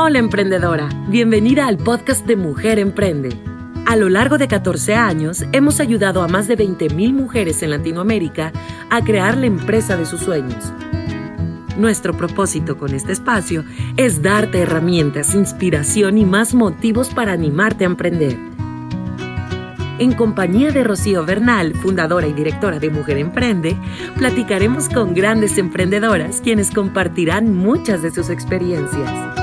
Hola emprendedora, bienvenida al podcast de Mujer Emprende. A lo largo de 14 años hemos ayudado a más de 20.000 mujeres en Latinoamérica a crear la empresa de sus sueños. Nuestro propósito con este espacio es darte herramientas, inspiración y más motivos para animarte a emprender. En compañía de Rocío Bernal, fundadora y directora de Mujer Emprende, platicaremos con grandes emprendedoras quienes compartirán muchas de sus experiencias.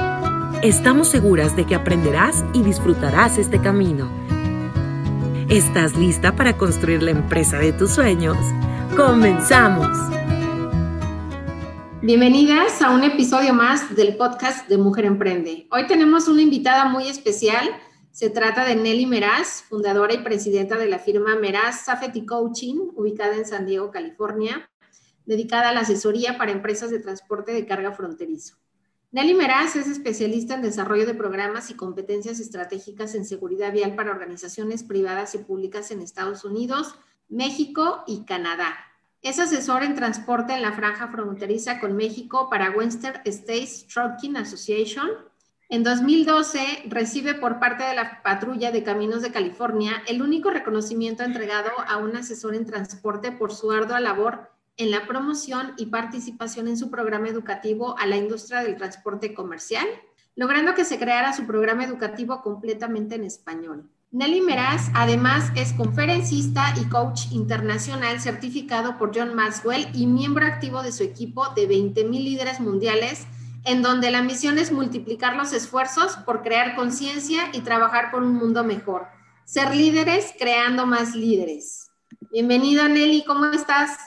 Estamos seguras de que aprenderás y disfrutarás este camino. ¿Estás lista para construir la empresa de tus sueños? ¡Comenzamos! Bienvenidas a un episodio más del podcast de Mujer Emprende. Hoy tenemos una invitada muy especial. Se trata de Nelly Meraz, fundadora y presidenta de la firma Meraz Safety Coaching, ubicada en San Diego, California, dedicada a la asesoría para empresas de transporte de carga fronterizo. Nelly Meraz es especialista en desarrollo de programas y competencias estratégicas en seguridad vial para organizaciones privadas y públicas en Estados Unidos, México y Canadá. Es asesor en transporte en la franja fronteriza con México para Western States Trucking Association. En 2012 recibe por parte de la Patrulla de Caminos de California el único reconocimiento entregado a un asesor en transporte por su ardua labor en la promoción y participación en su programa educativo a la industria del transporte comercial, logrando que se creara su programa educativo completamente en español. Nelly Meraz además es conferencista y coach internacional certificado por John Maxwell y miembro activo de su equipo de 20.000 líderes mundiales, en donde la misión es multiplicar los esfuerzos por crear conciencia y trabajar por un mundo mejor. Ser líderes creando más líderes. Bienvenida Nelly, ¿cómo estás?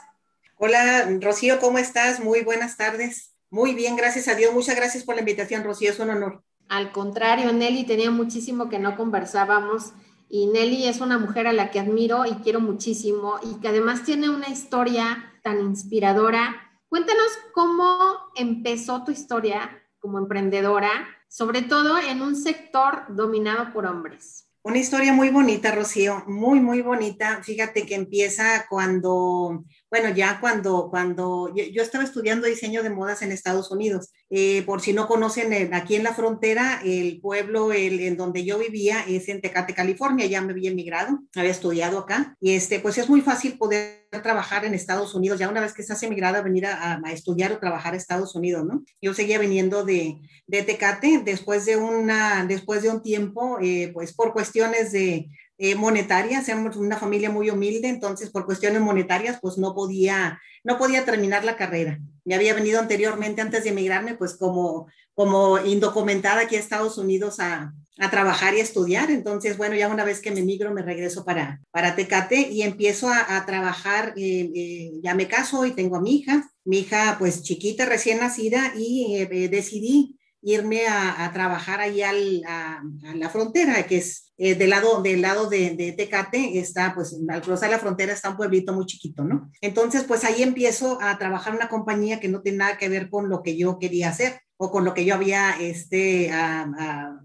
Hola, Rocío, ¿cómo estás? Muy buenas tardes. Muy bien, gracias a Dios. Muchas gracias por la invitación, Rocío, es un honor. Al contrario, Nelly, tenía muchísimo que no conversábamos y Nelly es una mujer a la que admiro y quiero muchísimo y que además tiene una historia tan inspiradora. Cuéntanos cómo empezó tu historia como emprendedora, sobre todo en un sector dominado por hombres. Una historia muy bonita, Rocío, muy, muy bonita. Fíjate que empieza cuando bueno, ya cuando, cuando yo, estaba estudiando diseño de modas en Estados Unidos, eh, por si no conocen, eh, aquí en la frontera, el pueblo el, en donde yo vivía es en Tecate, California, ya me había emigrado, había estudiado acá, y este, pues es muy fácil poder trabajar en Estados Unidos, ya una vez que estás emigrada, venir a, estudiar o trabajar a Estados Unidos, ¿no? Yo seguía viniendo de, de Tecate después de, una, después de un tiempo, eh, pues por cuestiones de eh, monetarias, somos una familia muy humilde, entonces por cuestiones monetarias pues no podía, no podía terminar la carrera. Me había venido anteriormente, antes de emigrarme, pues como, como indocumentada aquí a Estados Unidos a, a trabajar y estudiar. Entonces, bueno, ya una vez que me emigro, me regreso para, para Tecate y empiezo a, trabajar. Eh, eh, ya me caso y tengo a mi hija. Mi hija, pues chiquita, recién nacida, y decidí irme a, trabajar ahí al, a, la frontera, que es eh, del lado, del lado de, de, Tecate, está, pues al cruzar la frontera está un pueblito muy chiquito, ¿no? Entonces, pues ahí empiezo a trabajar en una compañía que no tiene nada que ver con lo que yo quería hacer o con lo que yo había este,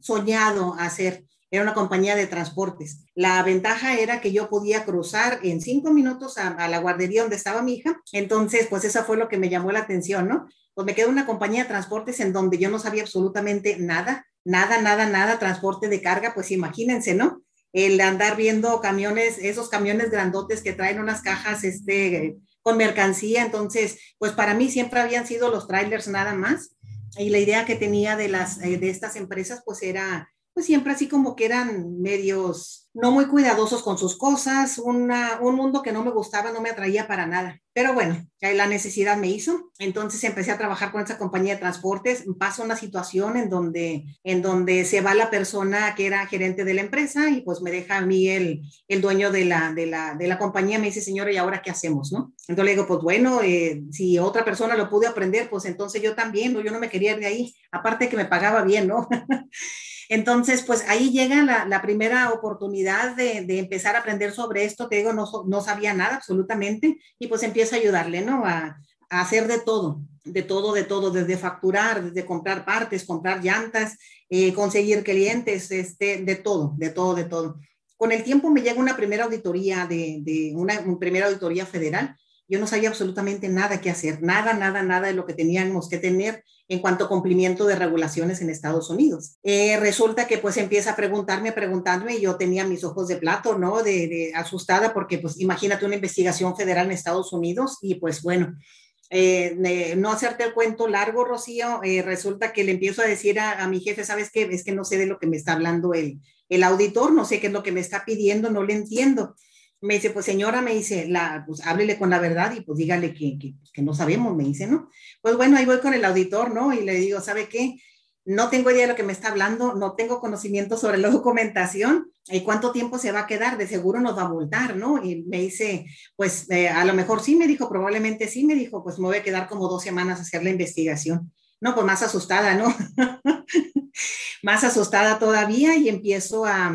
soñado hacer. Era una compañía de transportes. La ventaja era que yo podía cruzar en cinco minutos a, a la guardería donde estaba mi hija. Entonces, pues eso fue lo que me llamó la atención, ¿no? Pues me quedé una compañía de transportes en donde yo no sabía absolutamente nada, nada, nada, nada, transporte de carga, pues imagínense, ¿no? El andar viendo camiones, esos camiones grandotes que traen unas cajas este, con mercancía, entonces, pues para mí siempre habían sido los trailers nada más. Y la idea que tenía de, las, eh, de estas empresas, pues era, pues siempre así como que eran medios no muy cuidadosos con sus cosas, un mundo que no me gustaba, no me atraía para nada. Pero bueno, la necesidad me hizo. Entonces empecé a trabajar con esa compañía de transportes. Pasa una situación en donde, en donde se va la persona que era gerente de la empresa y pues me deja a mí el, el dueño de la, de, la, de la compañía. Me dice, señora, ¿y ahora qué hacemos? ¿no? Entonces le digo, pues bueno, eh, si otra persona lo pude aprender, pues entonces yo también, ¿no? yo no me quería ir de ahí. Aparte que me pagaba bien, ¿no? Entonces, pues ahí llega la, primera oportunidad de, empezar a aprender sobre esto. Te digo, no, sabía nada absolutamente y pues empiezo a ayudarle, ¿no? A, hacer de todo, de todo, de todo, desde facturar, desde comprar partes, comprar llantas, eh, conseguir clientes, este, de todo, de todo, de todo. Con el tiempo me llega una primera auditoría de, una primera auditoría federal yo no sabía absolutamente nada que hacer, nada, nada, nada de lo que teníamos que tener en cuanto a cumplimiento de regulaciones en Estados Unidos. Eh, resulta que pues empieza a preguntarme, a preguntarme, y yo tenía mis ojos de plato, ¿no? De, asustada porque pues imagínate una investigación federal en Estados Unidos y pues bueno, eh, no hacerte el cuento largo, Rocío, eh, resulta que le empiezo a decir a, mi jefe, ¿sabes qué? Es que no sé de lo que me está hablando el, el auditor, no sé qué es lo que me está pidiendo, no le entiendo me dice, pues señora, me dice, la, pues háblele con la verdad y pues dígale que, que, que, no sabemos, me dice, ¿no? Pues bueno, ahí voy con el auditor, ¿no? Y le digo, ¿sabe qué? No tengo idea de lo que me está hablando, no tengo conocimiento sobre la documentación y cuánto tiempo se va a quedar, de seguro nos va a multar, ¿no? Y me dice, pues eh, a lo mejor sí, me dijo, probablemente sí, me dijo, pues me voy a quedar como dos semanas a hacer la investigación. No, pues más asustada, ¿no? más asustada todavía y empiezo a,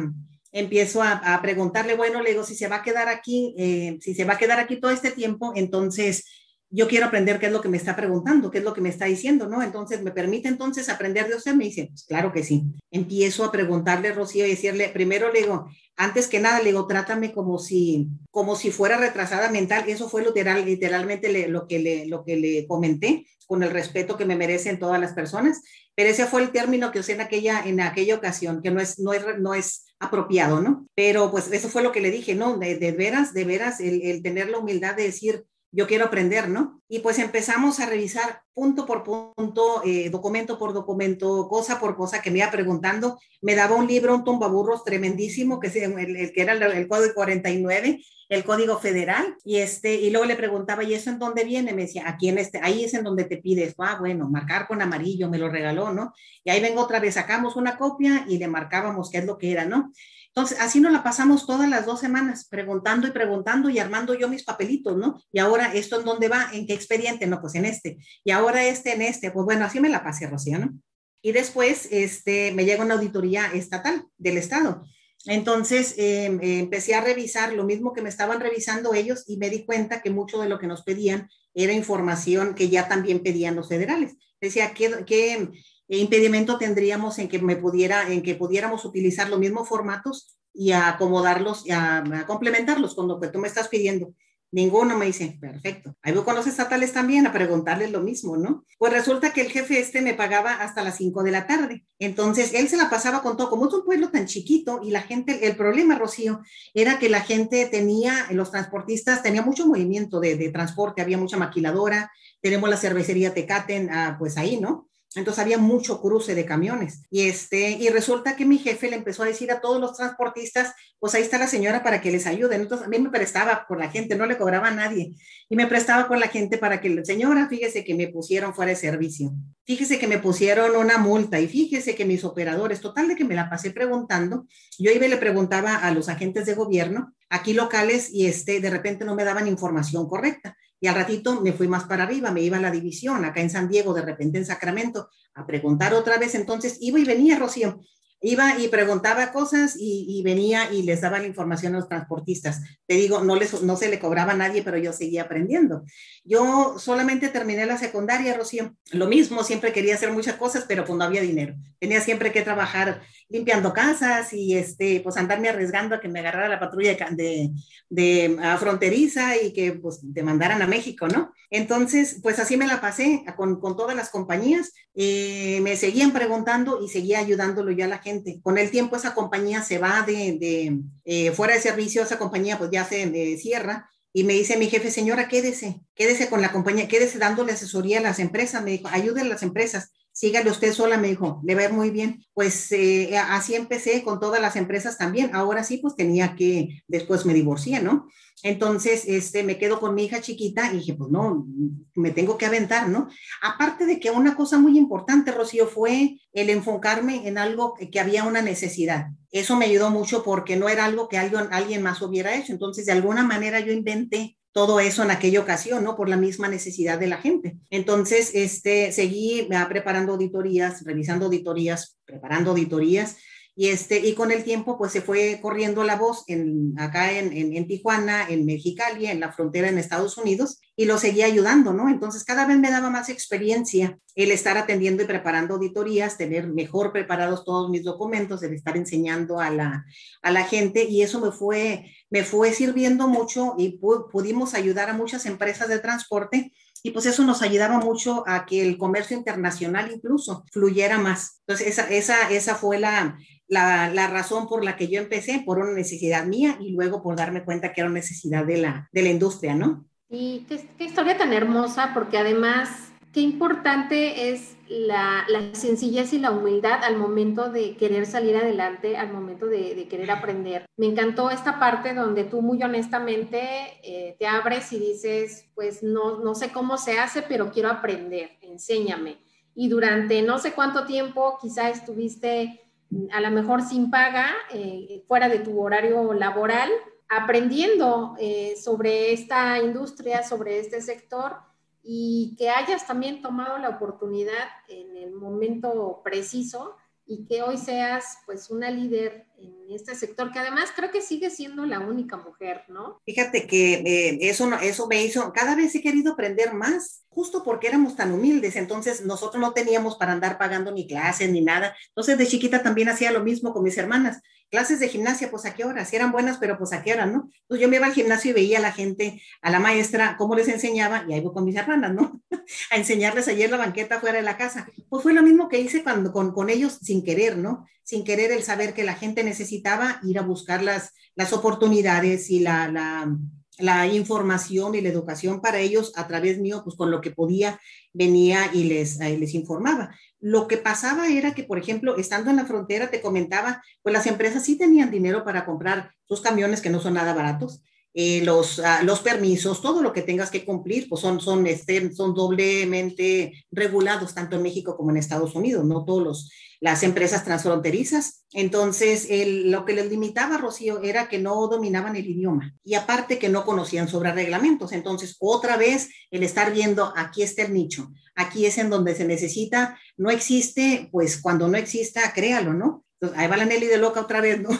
empiezo a, preguntarle, bueno, le digo, si se va a quedar aquí, eh, si se va a quedar aquí todo este tiempo, entonces yo quiero aprender qué es lo que me está preguntando, qué es lo que me está diciendo, ¿no? Entonces, ¿me permite entonces aprender de usted? Me dice, pues claro que sí. Empiezo a preguntarle, Rocío, y decirle, primero le digo, antes que nada, le digo, trátame como si, como si fuera retrasada mental. Eso fue literal, literalmente lo, que le, lo que le comenté, con el respeto que me merecen todas las personas. Pero ese fue el término que usé en aquella, en aquella ocasión, que no es, no es, no es apropiado, ¿no? Pero pues eso fue lo que le dije, ¿no? De, veras, de veras, el, el tener la humildad de decir, yo quiero aprender, ¿no? Y pues empezamos a revisar punto por punto, eh, documento por documento, cosa por cosa que me iba preguntando. Me daba un libro, un tumbaburros tremendísimo, que, el, que era el, código 49, el código federal, y, este, y luego le preguntaba, ¿y eso en dónde viene? Me decía, aquí en este, ahí es en donde te pides. Ah, bueno, marcar con amarillo, me lo regaló, ¿no? Y ahí vengo otra vez, sacamos una copia y le marcábamos qué es lo que era, ¿no? Entonces, así nos la pasamos todas las dos semanas, preguntando y preguntando y armando yo mis papelitos, ¿no? Y ahora, ¿esto en dónde va? ¿En qué expediente? No, pues en este. Y ahora este en este. Pues bueno, así me la pasé, Rocío, ¿no? Y después, este, me llega una auditoría estatal del Estado. Entonces, em, empecé a revisar lo mismo que me estaban revisando ellos y me di cuenta que mucho de lo que nos pedían era información que ya también pedían los federales. Decía, ¿qué, qué impedimento tendríamos en que me pudiera, en que pudiéramos utilizar los mismos formatos y acomodarlos, y a, complementarlos con lo que tú me estás pidiendo. Ninguno me dice, perfecto. Ahí voy con los estatales también a preguntarles lo mismo, ¿no? Pues resulta que el jefe este me pagaba hasta las 5 de la tarde. Entonces, él se la pasaba con todo. Como es un pueblo tan chiquito y la gente, el problema, Rocío, era que la gente tenía, los transportistas, tenía mucho movimiento de, transporte, había mucha maquiladora, tenemos la cervecería Tecaten, ah, pues ahí, ¿no? Entonces había mucho cruce de camiones. Y, este, y resulta que mi jefe le empezó a decir a todos los transportistas, pues ahí está la señora para que les ayuden. Entonces a mí me prestaba por la gente, no le cobraba a nadie. Y me prestaba con la gente para que, señora, fíjese que me pusieron fuera de servicio. Fíjese que me pusieron una multa y fíjese que mis operadores, total de que me la pasé preguntando, yo iba y le preguntaba a los agentes de gobierno aquí locales y este, de repente no me daban información correcta. Y al ratito me fui más para arriba, me iba a la división, acá en San Diego, de repente en Sacramento, a preguntar otra vez. Entonces iba y venía, Rocío. Iba y preguntaba cosas y, venía y les daba la información a los transportistas. Te digo, no, les, no se le cobraba a nadie, pero yo seguía aprendiendo. Yo solamente terminé la secundaria, Rocío. Lo mismo, siempre quería hacer muchas cosas, pero pues no había dinero. Tenía siempre que trabajar limpiando casas y este, pues andarme arriesgando a que me agarrara la patrulla de, de, fronteriza y que pues te mandaran a México, ¿no? Entonces, pues así me la pasé con, con todas las compañías. Eh, me seguían preguntando y seguía ayudándolo yo a la gente. Con el tiempo esa compañía se va de, de eh, fuera de servicio, esa compañía pues ya se eh, cierra. Y me dice mi jefe, señora, quédese, quédese con la compañía, quédese dándole asesoría a las empresas. Me dijo, ayude a las empresas sígale usted sola, me dijo, le va muy bien. Pues eh, así empecé con todas las empresas también. Ahora sí, pues tenía que, después me divorcié, ¿no? Entonces, este, me quedo con mi hija chiquita y dije, pues no, me tengo que aventar, ¿no? Aparte de que una cosa muy importante, Rocío, fue el enfocarme en algo que había una necesidad. Eso me ayudó mucho porque no era algo que alguien, alguien más hubiera hecho. Entonces, de alguna manera yo inventé todo eso en aquella ocasión, ¿no? Por la misma necesidad de la gente. Entonces, este, seguí preparando auditorías, revisando auditorías, preparando auditorías Y, este, y con el tiempo, pues se fue corriendo la voz en, acá en, en, Tijuana, en Mexicali, en la frontera en Estados Unidos, y lo seguía ayudando, ¿no? Entonces, cada vez me daba más experiencia el estar atendiendo y preparando auditorías, tener mejor preparados todos mis documentos, el estar enseñando a la, a la gente, y eso me fue, me fue sirviendo mucho y pudimos ayudar a muchas empresas de transporte y pues eso nos ayudaba mucho a que el comercio internacional incluso fluyera más. Entonces, esa, esa, esa fue la, la, la, razón por la que yo empecé, por una necesidad mía y luego por darme cuenta que era una necesidad de la, de la industria, ¿no? Y qué, qué historia tan hermosa, porque además, qué importante es la, la, sencillez y la humildad al momento de querer salir adelante, al momento de, de querer aprender. Me encantó esta parte donde tú muy honestamente eh, te abres y dices, pues no, no sé cómo se hace, pero quiero aprender, enséñame. Y durante no sé cuánto tiempo quizá estuviste a lo mejor sin paga, eh, fuera de tu horario laboral, aprendiendo eh, sobre esta industria, sobre este sector y que hayas también tomado la oportunidad en el momento preciso y que hoy seas pues una líder en este sector, que además creo que sigue siendo la única mujer, ¿no? Fíjate que eh, eso, eso me hizo, cada vez he querido aprender más, justo porque éramos tan humildes, entonces nosotros no teníamos para andar pagando ni clases ni nada, entonces de chiquita también hacía lo mismo con mis hermanas, clases de gimnasia, pues a qué hora, si eran buenas, pero pues a qué hora, ¿no? Entonces yo me iba al gimnasio y veía a la gente, a la maestra, cómo les enseñaba, y ahí voy con mis hermanas, ¿no? a enseñarles ayer la banqueta fuera de la casa. Pues fue lo mismo que hice cuando, con, con ellos sin querer, ¿no? Sin querer el saber que la gente necesitaba ir a buscar las, las oportunidades y la, la la información y la educación para ellos a través mío, pues con lo que podía, venía y les, eh, les informaba. Lo que pasaba era que, por ejemplo, estando en la frontera, te comentaba, pues las empresas sí tenían dinero para comprar sus camiones que no son nada baratos, eh, los, uh, los permisos, todo lo que tengas que cumplir, pues son, son, este, son doblemente regulados tanto en México como en Estados Unidos, no todos los, las empresas transfronterizas. Entonces, el, lo que les limitaba, Rocío, era que no dominaban el idioma y aparte que no conocían sobre reglamentos. Entonces, otra vez, el estar viendo, aquí está el nicho, aquí es en donde se necesita, no existe, pues cuando no exista, créalo, ¿no? Entonces, ahí va la Nelly de loca otra vez, ¿no?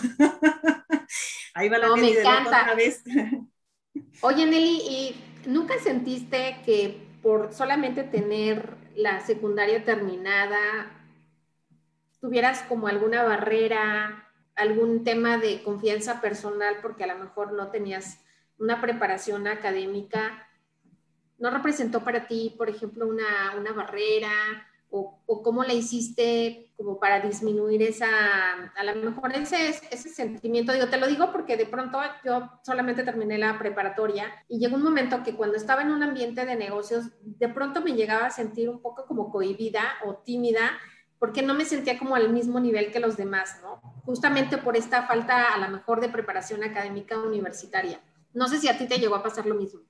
ahí va la Nelly de loca otra vez. Oye, Nelly, ¿y nunca sentiste que por solamente tener la secundaria terminada tuvieras como alguna barrera, algún tema de confianza personal, porque a lo mejor no tenías una preparación académica, ¿no representó para ti, por ejemplo, una, una barrera? O, cómo la hiciste como para disminuir esa, a lo mejor ese, ese sentimiento, digo, te lo digo porque de pronto yo solamente terminé la preparatoria y llegó un momento que cuando estaba en un ambiente de negocios, de pronto me llegaba a sentir un poco como cohibida o tímida porque no me sentía como al mismo nivel que los demás, ¿no? Justamente por esta falta a lo mejor de preparación académica universitaria. No sé si a ti te llegó a pasar lo mismo.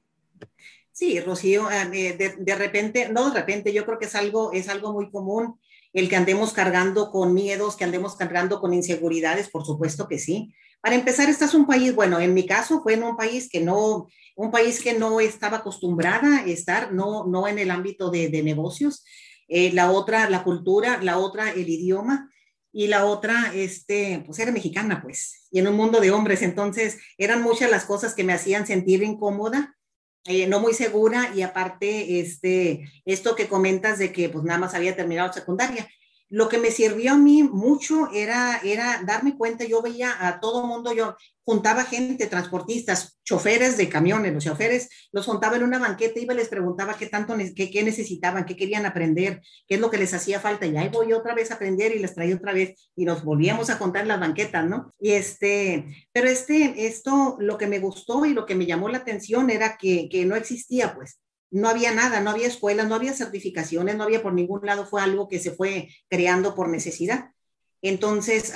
Sí, Rocío, eh, de, de, repente, no de repente, yo creo que es algo, es algo muy común el que andemos cargando con miedos, que andemos cargando con inseguridades, por supuesto que sí. Para empezar, estás un país, bueno, en mi caso fue en un país que no, un país que no estaba acostumbrada a estar, no, no en el ámbito de, de negocios, eh, la otra, la cultura, la otra, el idioma, y la otra, este, pues era mexicana, pues, y en un mundo de hombres, entonces eran muchas las cosas que me hacían sentir incómoda, eh, no muy segura, y aparte, este, esto que comentas de que pues nada más había terminado secundaria, lo que me sirvió a mí mucho era, era darme cuenta, yo veía a todo mundo, yo juntaba gente, transportistas, choferes de camiones, los choferes, los juntaba en una banqueta, iba y les preguntaba qué tanto, qué, qué necesitaban, qué querían aprender, qué es lo que les hacía falta, y ahí voy otra vez a aprender y les traía otra vez, y nos volvíamos a contar las banquetas, ¿no? Y este, pero este, esto, lo que me gustó y lo que me llamó la atención era que, que no existía, pues, no había nada, no había escuelas, no había certificaciones, no había por ningún lado, fue algo que se fue creando por necesidad. Entonces,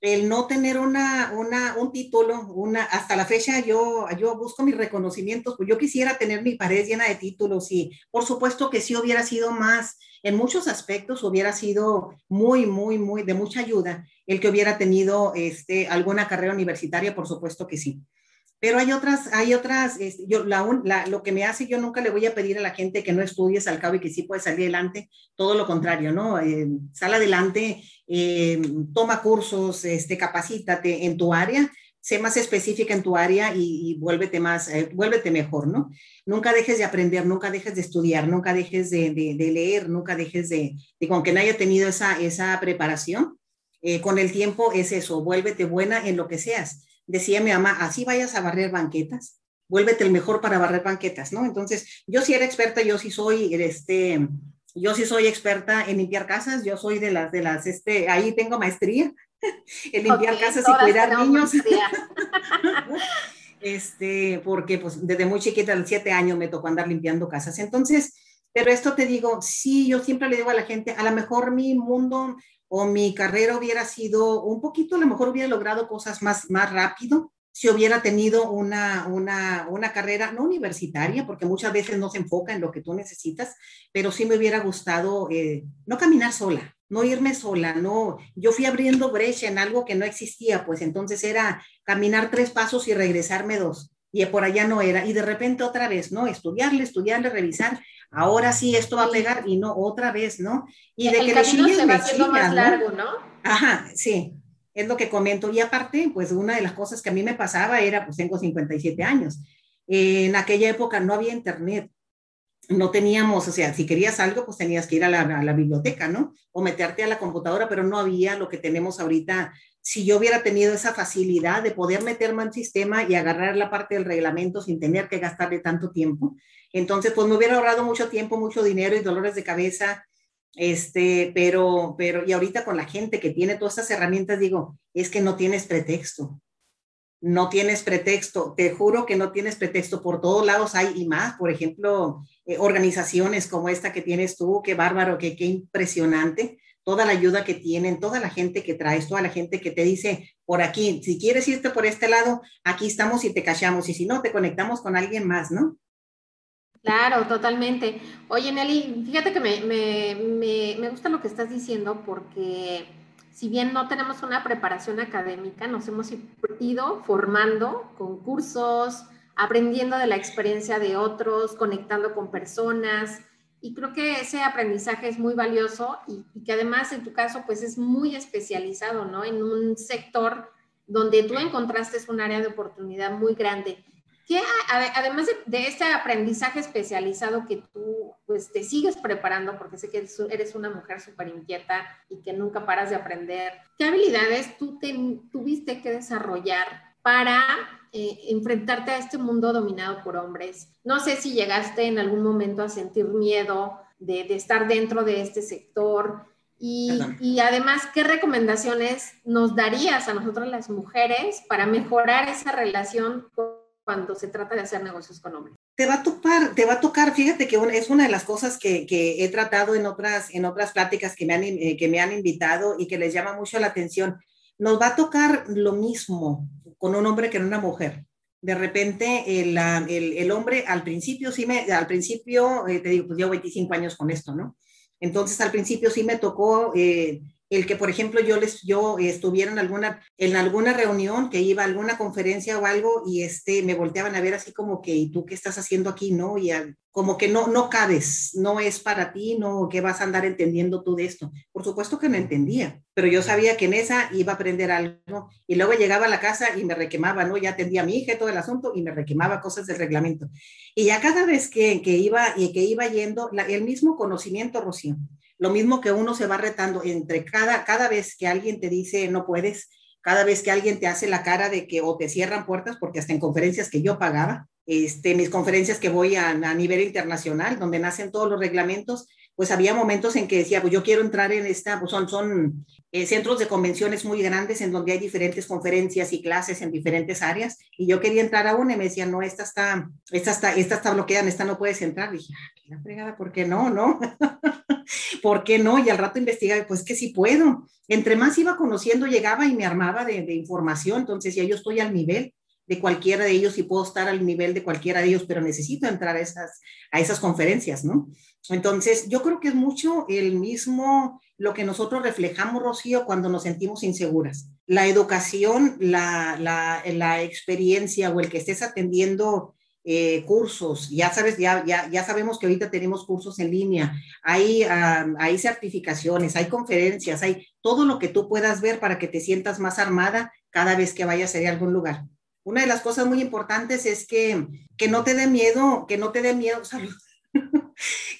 el no tener una, una, un título, una, hasta la fecha yo, yo busco mis reconocimientos, pues yo quisiera tener mi pared llena de títulos y por supuesto que sí hubiera sido más, en muchos aspectos hubiera sido muy, muy, muy de mucha ayuda el que hubiera tenido este, alguna carrera universitaria, por supuesto que sí Pero hay otras, hay otras, este, yo, la, lo que me hace, yo nunca le voy a pedir a la gente que no estudies al cabo y que sí puede salir adelante, todo lo contrario, ¿no? Eh, sal adelante, eh, toma cursos, este, capacítate en tu área, sé más específica en tu área y, vuélvete más, eh, vuélvete mejor, ¿no? Nunca dejes de aprender, nunca dejes de estudiar, nunca dejes de, leer, nunca dejes de, de, aunque no haya tenido esa, esa preparación, con el tiempo es eso, vuélvete buena en lo que seas decía mi mamá, así vayas a barrer banquetas, vuélvete el mejor para barrer banquetas, ¿no? Entonces, yo sí era experta, yo sí soy, este, yo sí soy experta en limpiar casas, yo soy de las, de las, este, ahí tengo maestría en limpiar casas y cuidar niños. este, porque pues desde muy chiquita, de siete años, me tocó andar limpiando casas. Entonces, pero esto te digo, sí, yo siempre le digo a la gente, a lo mejor mi mundo o mi carrera hubiera sido un poquito, a lo mejor hubiera logrado cosas más, más rápido si hubiera tenido una, una, una carrera no universitaria, porque muchas veces no se enfoca en lo que tú necesitas, pero sí me hubiera gustado eh, no caminar sola, no irme sola, no, yo fui abriendo brecha en algo que no existía, pues entonces era caminar tres pasos y regresarme dos, y por allá no era, y de repente otra vez, ¿no? Estudiarle, estudiarle, revisar, ahora sí esto va a pegar y no otra vez, ¿no? Y de que camino se va haciendo más largo, ¿no? Ajá, sí, es lo que comento. Y aparte, pues una de las cosas que a mí me pasaba era, pues tengo 57 años. en aquella época no había internet, no teníamos, o sea, si querías algo, pues tenías que ir a la, a la, biblioteca, ¿no? O meterte a la computadora, pero no había lo que tenemos ahorita. Si yo hubiera tenido esa facilidad de poder meterme en sistema y agarrar la parte del reglamento sin tener que gastarle tanto tiempo, entonces, pues me hubiera ahorrado mucho tiempo, mucho dinero y dolores de cabeza. Este, pero, pero, y ahorita con la gente que tiene todas estas herramientas, digo, es que no tienes pretexto. No tienes pretexto. Te juro que no tienes pretexto. Por todos lados hay y más. Por ejemplo, eh, organizaciones como esta que tienes tú, qué bárbaro, qué, qué impresionante toda la ayuda que tienen, toda la gente que traes, toda la gente que te dice por aquí, si quieres irte por este lado, aquí estamos y te cachamos, y si no, te conectamos con alguien más, ¿no? Claro, totalmente. Oye, Nelly, fíjate que me, me, me, me, gusta lo que estás diciendo porque si bien no tenemos una preparación académica, nos hemos ido formando con cursos, aprendiendo de la experiencia de otros, conectando con personas. Y creo que ese aprendizaje es muy valioso y, y que además en tu caso pues es muy especializado, ¿no? En un sector donde tú encontraste un área de oportunidad muy grande además de, este aprendizaje especializado que tú pues, te sigues preparando, porque sé que eres una mujer súper inquieta y que nunca paras de aprender, ¿qué habilidades tú tuviste que desarrollar para eh, enfrentarte a este mundo dominado por hombres? No sé si llegaste en algún momento a sentir miedo de, de estar dentro de este sector. Y, y, además, ¿qué recomendaciones nos darías a nosotros las mujeres para mejorar esa relación cuando se trata de hacer negocios con hombres. Te va a tocar, te va a tocar, fíjate que es una de las cosas que, que, he tratado en otras, en otras pláticas que me, han, eh, que me han invitado y que les llama mucho la atención. Nos va a tocar lo mismo con un hombre que con una mujer. De repente, el, el, el hombre al principio, sí me, al principio, eh, te digo, pues llevo 25 años con esto, ¿no? Entonces, al principio sí me tocó eh, el que, por ejemplo, yo les, yo estuviera en alguna, en alguna reunión, que iba a alguna conferencia o algo, y este, me volteaban a ver así como que, ¿y tú qué estás haciendo aquí? ¿No? Y como que no, no cabes, no es para ti, no, ¿qué vas a andar entendiendo tú de esto? Por supuesto que no entendía, pero yo sabía que en esa iba a aprender algo, y luego llegaba a la casa y me requemaba, ¿no? Ya atendía a mi hija todo el asunto y me requemaba cosas del reglamento. Y ya cada vez que, que iba, y que iba yendo, el mismo conocimiento, Rocío, lo mismo que uno se va retando entre cada, cada vez que alguien te dice no puedes, cada vez que alguien te hace la cara de que o te cierran puertas, porque hasta en conferencias que yo pagaba, este, mis conferencias que voy a, a nivel internacional, donde nacen todos los reglamentos, pues había momentos en que decía, pues yo quiero entrar en esta, pues son, son eh, centros de convenciones muy grandes en donde hay diferentes conferencias y clases en diferentes áreas, y yo quería entrar a una y me decían, no, esta está, esta está, esta está bloqueada, esta no puedes entrar. Y dije, ah, qué la fregada, ¿por qué no, no? ¿Por qué no? Y al rato investigaba, pues que sí puedo. Entre más iba conociendo, llegaba y me armaba de, de información, entonces ya yo estoy al nivel de cualquiera de ellos y puedo estar al nivel de cualquiera de ellos, pero necesito entrar a esas, a esas conferencias, ¿no? Entonces, yo creo que es mucho el mismo, lo que nosotros reflejamos, Rocío, cuando nos sentimos inseguras. la educación, la, la, experiencia o el que estés atendiendo eh, cursos, ya sabes, ya, ya, ya, sabemos que ahorita tenemos cursos en línea, hay, hay certificaciones, hay conferencias, hay todo lo que tú puedas ver para que te sientas más armada cada vez que vayas a algún lugar. Una de las cosas muy importantes es que, que no te dé miedo, que no te dé miedo, salud,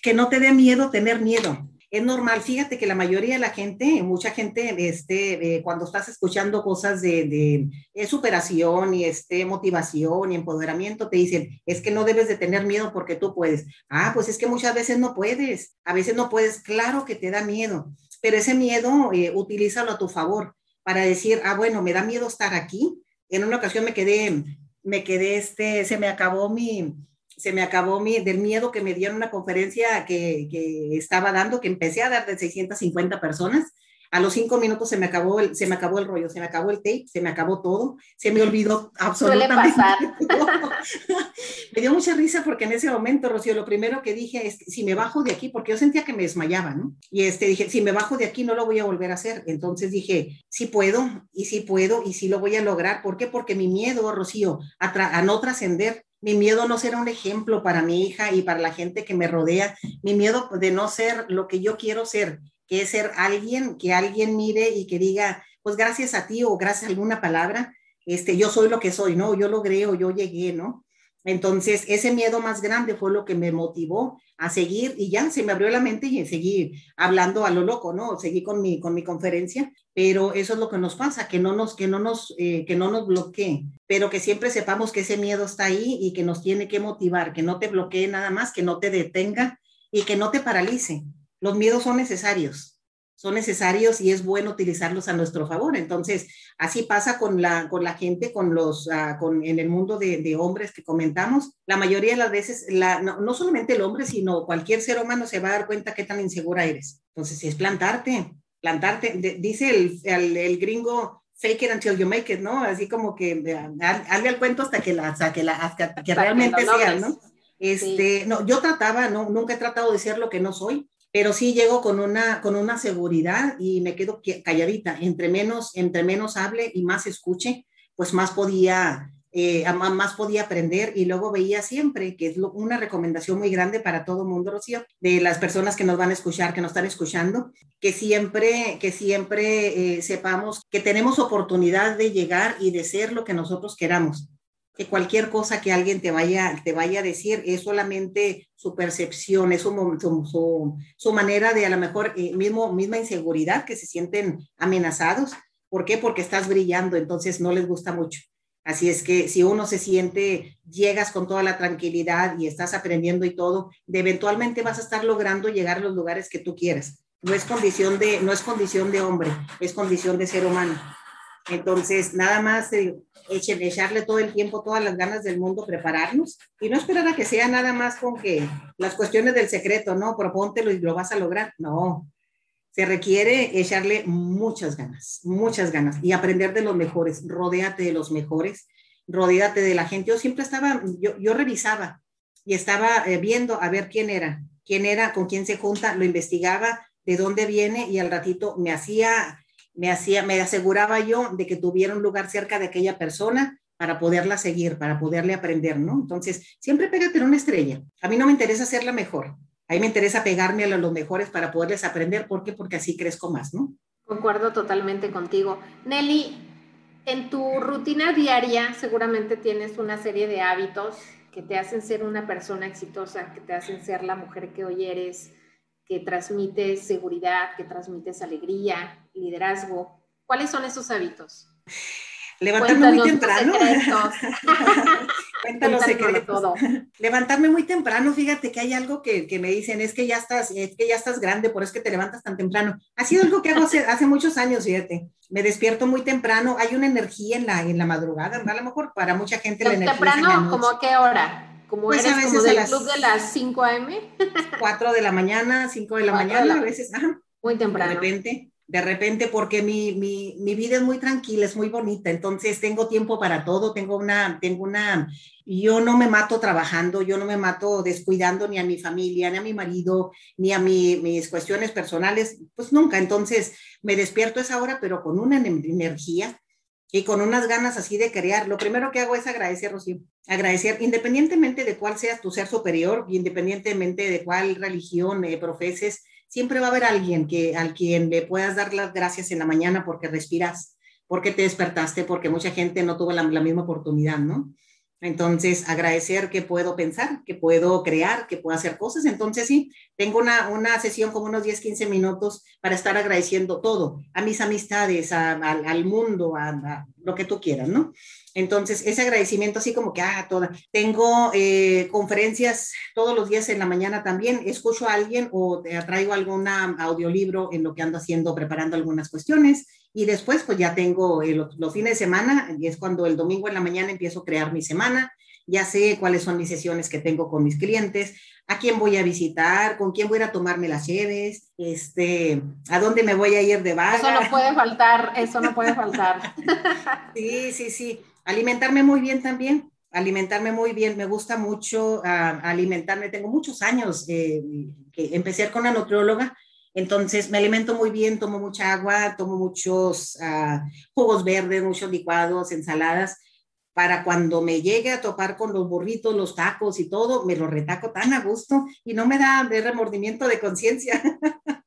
que no te dé miedo tener miedo es normal. Fíjate que la mayoría de la gente, mucha gente, este, cuando estás escuchando cosas de, superación y este, motivación y empoderamiento, te dicen, es que no debes de tener miedo porque tú puedes. Ah, pues es que muchas veces no puedes. A veces no puedes. Claro que te da miedo, pero ese miedo eh, utilízalo a tu favor para decir, ah, bueno, me da miedo estar aquí. En una ocasión me quedé, me quedé, este, se me acabó mi, se me acabó mi, del miedo que me dio en una conferencia que, que, estaba dando, que empecé a dar de 650 personas. A los cinco minutos se me acabó el, se me acabó el rollo, se me acabó el tape, se me acabó todo, se me olvidó absolutamente. me dio mucha risa porque en ese momento, Rocío, lo primero que dije es, si me bajo de aquí, porque yo sentía que me desmayaba, ¿no? Y este, dije, si me bajo de aquí no lo voy a volver a hacer. Entonces dije, sí puedo, y sí puedo, y sí lo voy a lograr. ¿Por qué? Porque mi miedo, Rocío, a, a no trascender mi miedo no ser un ejemplo para mi hija y para la gente que me rodea, mi miedo de no ser lo que yo quiero ser, que es ser alguien, que alguien mire y que diga, pues gracias a ti o gracias a alguna palabra, este, yo soy lo que soy, ¿no? Yo logré o yo llegué, ¿no? Entonces, ese miedo más grande fue lo que me motivó a seguir y ya se me abrió la mente y seguir hablando a lo loco, ¿no? Seguí con mi, con mi conferencia, pero eso es lo que nos pasa, que no nos, que no nos, eh, que no nos bloquee, pero que siempre sepamos que ese miedo está ahí y que nos tiene que motivar, que no te bloquee nada más, que no te detenga y que no te paralice. Los miedos son necesarios, son necesarios y es bueno utilizarlos a nuestro favor. Entonces, así pasa con la, con la gente, con los, uh, con, en el mundo de, de, hombres que comentamos. La mayoría de las veces, la, no, no, solamente el hombre, sino cualquier ser humano se va a dar cuenta qué tan insegura eres. Entonces, es plantarte, plantarte. De, dice el, el, el, gringo, fake it until you make it, ¿no? Así como que hazle al cuento hasta que, la, hasta que, la, hasta que realmente que sea, ¿no? Este, sí. no, yo trataba, no, nunca he tratado de ser lo que no soy pero sí llego con una, con una seguridad y me quedo calladita. Entre menos, entre menos hable y más escuche, pues más podía, eh, más podía aprender y luego veía siempre, que es una recomendación muy grande para todo mundo, Rocío, de las personas que nos van a escuchar, que nos están escuchando, que siempre, que siempre eh, sepamos que tenemos oportunidad de llegar y de ser lo que nosotros queramos que cualquier cosa que alguien te vaya, te vaya a decir es solamente su percepción, es su, su, manera de a lo mejor eh, mismo, misma inseguridad, que se sienten amenazados. ¿Por qué? Porque estás brillando, entonces no les gusta mucho. Así es que si uno se siente, llegas con toda la tranquilidad y estás aprendiendo y todo, de eventualmente vas a estar logrando llegar a los lugares que tú quieras. No es condición de, no es condición de hombre, es condición de ser humano. Entonces, nada más eh, echen, echarle todo el tiempo, todas las ganas del mundo, prepararnos y no esperar a que sea nada más con que las cuestiones del secreto, ¿no? Propóntelo y lo vas a lograr. No, se requiere echarle muchas ganas, muchas ganas y aprender de los mejores, rodéate de los mejores, rodéate de la gente. Yo siempre estaba, yo, yo revisaba y estaba eh, viendo a ver quién era, quién era, con quién se junta, lo investigaba, de dónde viene y al ratito me hacía me hacía, me aseguraba yo de que tuviera un lugar cerca de aquella persona para poderla seguir, para poderle aprender, ¿no? Entonces, siempre pégate en una estrella. A mí no me interesa ser la mejor. A mí me interesa pegarme a los mejores para poderles aprender. ¿Por qué? Porque así crezco más, ¿no? Concuerdo totalmente contigo. Nelly, en tu rutina diaria seguramente tienes una serie de hábitos que te hacen ser una persona exitosa, que te hacen ser la mujer que hoy eres, que transmites seguridad, que transmites alegría, liderazgo. ¿Cuáles son esos hábitos? Levantarme muy temprano. Cuéntanos todo. Levantarme muy temprano, fíjate que hay algo que, que, me dicen, es que ya estás, es que ya estás grande, por eso es que te levantas tan temprano. Ha sido algo que hago hace, hace, muchos años, fíjate. Me despierto muy temprano, hay una energía en la, en la madrugada, a lo mejor para mucha gente la energía. ¿Temprano? ¿Como a qué hora? Como pues eres a veces como del club de las 5 a.m. 4 de la mañana, 5 de la mañana, a veces. Ajá. Muy temprano. De repente, de repente, porque mi, mi, mi, vida es muy tranquila, es muy bonita, entonces tengo tiempo para todo, tengo una, tengo una, yo no me mato trabajando, yo no me mato descuidando ni a mi familia, ni a mi marido, ni a mi, mis cuestiones personales, pues nunca, entonces me despierto a esa hora, pero con una energía y con unas ganas así de crear. Lo primero que hago es agradecer, Rocío. Agradecer, independientemente de cuál sea tu ser superior, independientemente de cuál religión eh, profeses, siempre va a haber alguien que, al quien le puedas dar las gracias en la mañana porque respiras, porque te despertaste, porque mucha gente no tuvo la misma oportunidad, ¿no? Entonces, agradecer que puedo pensar, que puedo crear, que puedo hacer cosas. Entonces, sí, tengo una, una sesión como unos 10, 15 minutos para estar agradeciendo todo, a mis amistades, al mundo, a, lo que tú quieras, ¿no? Entonces, ese agradecimiento así como que, ah, toda. Tengo eh, conferencias todos los días en la mañana también, escucho a alguien o traigo algún audiolibro en lo que ando haciendo, preparando algunas cuestiones y después, pues ya tengo eh, los, fines de semana, y es cuando el domingo en la mañana empiezo a crear mi semana. Ya sé cuáles son mis sesiones que tengo con mis clientes, a quién voy a visitar, con quién voy a tomarme las cheves, este, a dónde me voy a ir de vaga. Eso no puede faltar, eso no puede faltar. sí, sí, sí. Alimentarme muy bien también, alimentarme muy bien. Me gusta mucho ah, alimentarme. Tengo muchos años eh, que empecé con una nutrióloga entonces me alimento muy bien, tomo mucha agua, tomo muchos uh, jugos verdes, muchos licuados, ensaladas, para cuando me llegue a topar con los burritos, los tacos y todo, me lo retaco tan a gusto y no me da de remordimiento de conciencia.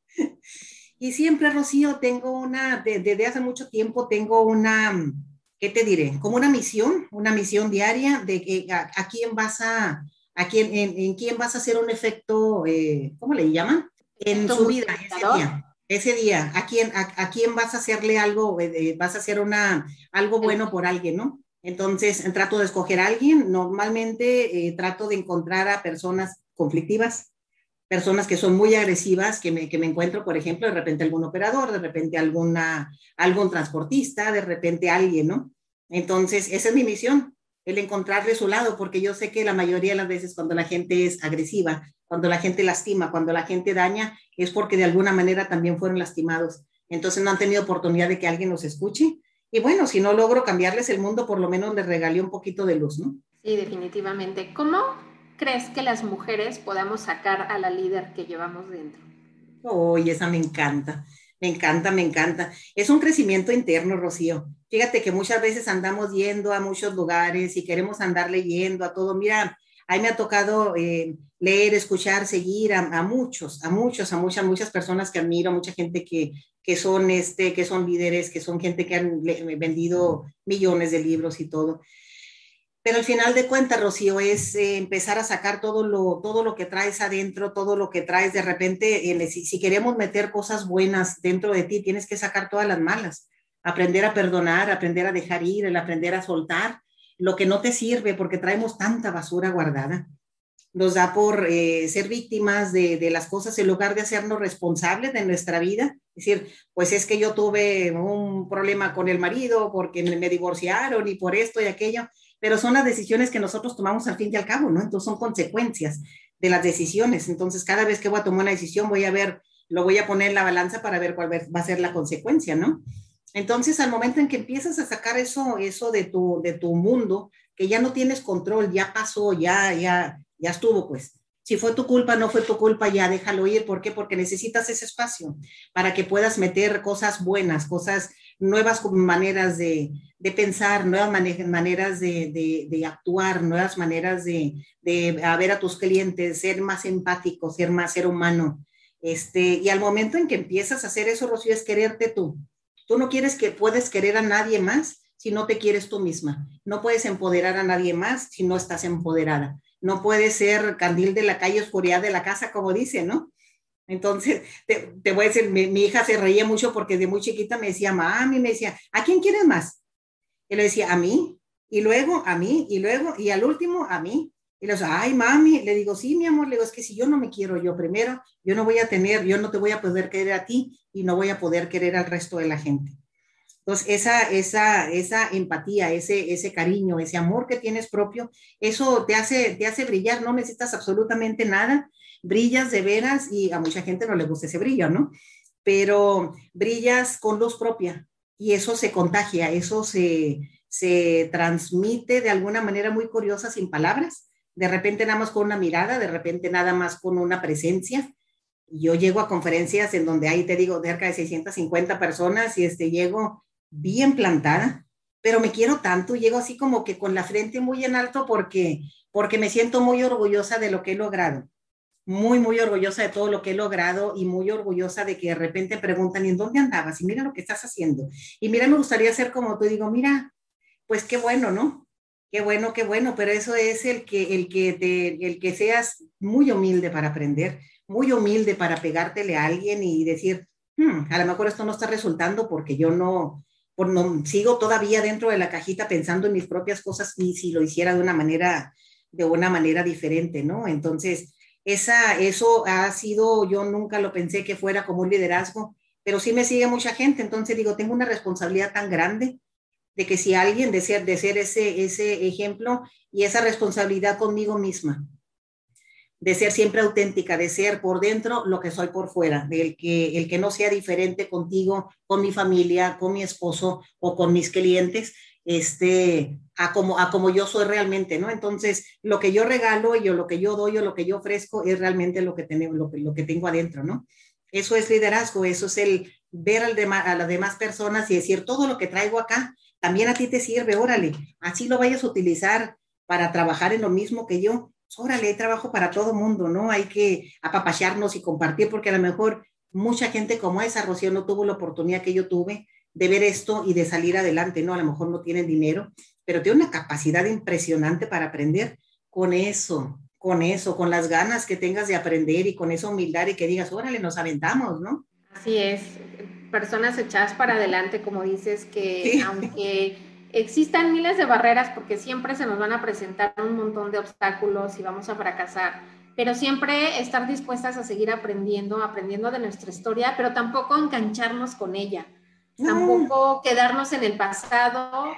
y siempre, Rocío, tengo una, desde hace mucho tiempo tengo una, ¿qué te diré? Como una misión, una misión diaria de que a, quién vas a, a quién, en, quién vas a hacer un efecto, eh, ¿cómo le llaman? En su vida, ese día. Ese día, ¿a quién, a, quién vas a hacerle algo, eh, vas a hacer una, algo bueno por alguien, ¿no? Entonces, trato de escoger a alguien. Normalmente eh, trato de encontrar a personas conflictivas, personas que son muy agresivas, que me, que me, encuentro, por ejemplo, de repente algún operador, de repente alguna, algún transportista, de repente alguien, ¿no? Entonces, esa es mi misión, el encontrarle su lado, porque yo sé que la mayoría de las veces cuando la gente es agresiva, cuando la gente lastima, cuando la gente daña, es porque de alguna manera también fueron lastimados. Entonces no han tenido oportunidad de que alguien los escuche. Y bueno, si no logro cambiarles el mundo, por lo menos les regalé un poquito de luz, ¿no? Sí, definitivamente. ¿Cómo crees que las mujeres podamos sacar a la líder que llevamos dentro? Uy, esa me encanta. Me encanta, me encanta. Es un crecimiento interno, Rocío. Fíjate que muchas veces andamos yendo a muchos lugares y queremos andar leyendo a todo. Mira, a mí me ha tocado eh, leer, escuchar, seguir a, muchos, a muchos, a muchas, muchas personas que admiro, mucha gente que, que, son, este, que son líderes, que son gente que han vendido millones de libros y todo. Pero al final de cuentas, Rocío, es eh, empezar a sacar todo lo, todo lo que traes adentro, todo lo que traes de repente. si, si queremos meter cosas buenas dentro de ti, tienes que sacar todas las malas. Aprender a perdonar, aprender a dejar ir, aprender a soltar lo que no te sirve porque traemos tanta basura guardada. Nos da por eh, ser víctimas de, de, las cosas en lugar de hacernos responsables de nuestra vida. Es decir, pues es que yo tuve un problema con el marido porque me, divorciaron y por esto y aquello, pero son las decisiones que nosotros tomamos al fin y al cabo, ¿no? Entonces son consecuencias de las decisiones. Entonces cada vez que voy a tomar una decisión voy a ver, lo voy a poner en la balanza para ver cuál va a ser la consecuencia, ¿no? Entonces, al momento en que empiezas a sacar eso, eso de tu, de tu mundo, que ya no tienes control, ya pasó, ya, ya, ya estuvo, pues. Si fue tu culpa, no fue tu culpa, ya déjalo ir. ¿Por qué? Porque necesitas ese espacio para que puedas meter cosas buenas, cosas nuevas maneras de, de pensar, nuevas maneras de, de, actuar, nuevas maneras de, de ver a tus clientes, ser más empático, ser más ser humano. Este, y al momento en que empiezas a hacer eso, Rocío, es quererte tú Tú no quieres que puedes querer a nadie más si no te quieres tú misma. No puedes empoderar a nadie más si no estás empoderada. No puedes ser candil de la calle, oscuridad de la casa, como dice, ¿no? Entonces, te, voy a decir, mi, hija se reía mucho porque de muy chiquita me decía, mami, me decía, ¿a quién quieres más? Y le decía, a mí, y luego a mí, y luego, y al último, a mí. Y le decía, ay, mami, le digo, sí, mi amor, le digo, es que si yo no me quiero yo primero, yo no voy a tener, yo no te voy a poder querer a ti y no voy a poder querer al resto de la gente. Entonces, esa, esa, esa empatía, ese, ese cariño, ese amor que tienes propio, eso te hace, te hace brillar, no necesitas absolutamente nada, brillas de veras y a mucha gente no le gusta ese brillo, ¿no? Pero brillas con luz propia y eso se contagia, eso se, se transmite de alguna manera muy curiosa sin palabras de repente nada más con una mirada, de repente nada más con una presencia. Yo llego a conferencias en donde hay, te digo, cerca de 650 personas y este, llego bien plantada, pero me quiero tanto, llego así como que con la frente muy en alto porque, porque me siento muy orgullosa de lo que he logrado muy, muy orgullosa de todo lo que he logrado y muy orgullosa de que de repente preguntan, ¿y en dónde andabas? Y mira lo que estás haciendo. Y mira, me gustaría ser como tú, digo, mira, pues qué bueno, ¿no? Qué bueno, qué bueno, pero eso es el que, el que, te, el que seas muy humilde para aprender, muy humilde para pegártele a alguien y decir, hmm, a lo mejor esto no está resultando porque yo no, por no, sigo todavía dentro de la cajita pensando en mis propias cosas y si lo hiciera de una manera, de una manera diferente, ¿no? Entonces, esa, eso ha sido, yo nunca lo pensé que fuera como un liderazgo, pero sí me sigue mucha gente, entonces digo, tengo una responsabilidad tan grande de que si alguien de ser, de ser ese, ese ejemplo y esa responsabilidad conmigo misma, de ser siempre auténtica, de ser por dentro lo que soy por fuera, del que el que no sea diferente contigo, con mi familia, con mi esposo o con mis clientes, este, a como, a como yo soy realmente, ¿no? Entonces, lo que yo regalo y lo que yo doy o lo que yo ofrezco es realmente lo que, tengo, lo, tengo adentro, ¿no? Eso es liderazgo, eso es el ver al a las demás personas y decir, todo lo que traigo acá, también a ti te sirve, órale, así lo vayas a utilizar para trabajar en lo mismo que yo, pues, órale, trabajo para todo mundo, ¿no? Hay que apapacharnos y compartir, porque a lo mejor mucha gente como esa, Rocío, no tuvo la oportunidad que yo tuve de ver esto y de salir adelante, ¿no? A lo mejor no tienen dinero, pero tiene una capacidad impresionante para aprender con eso, con eso, con las ganas que tengas de aprender y con esa humildad y que digas, órale, nos aventamos, ¿no? Así es, personas echadas para adelante, como dices, que aunque existan miles de barreras, porque siempre se nos van a presentar un montón de obstáculos y vamos a fracasar, pero siempre estar dispuestas a seguir aprendiendo, aprendiendo de nuestra historia, pero tampoco engancharnos con ella tampoco quedarnos en el pasado,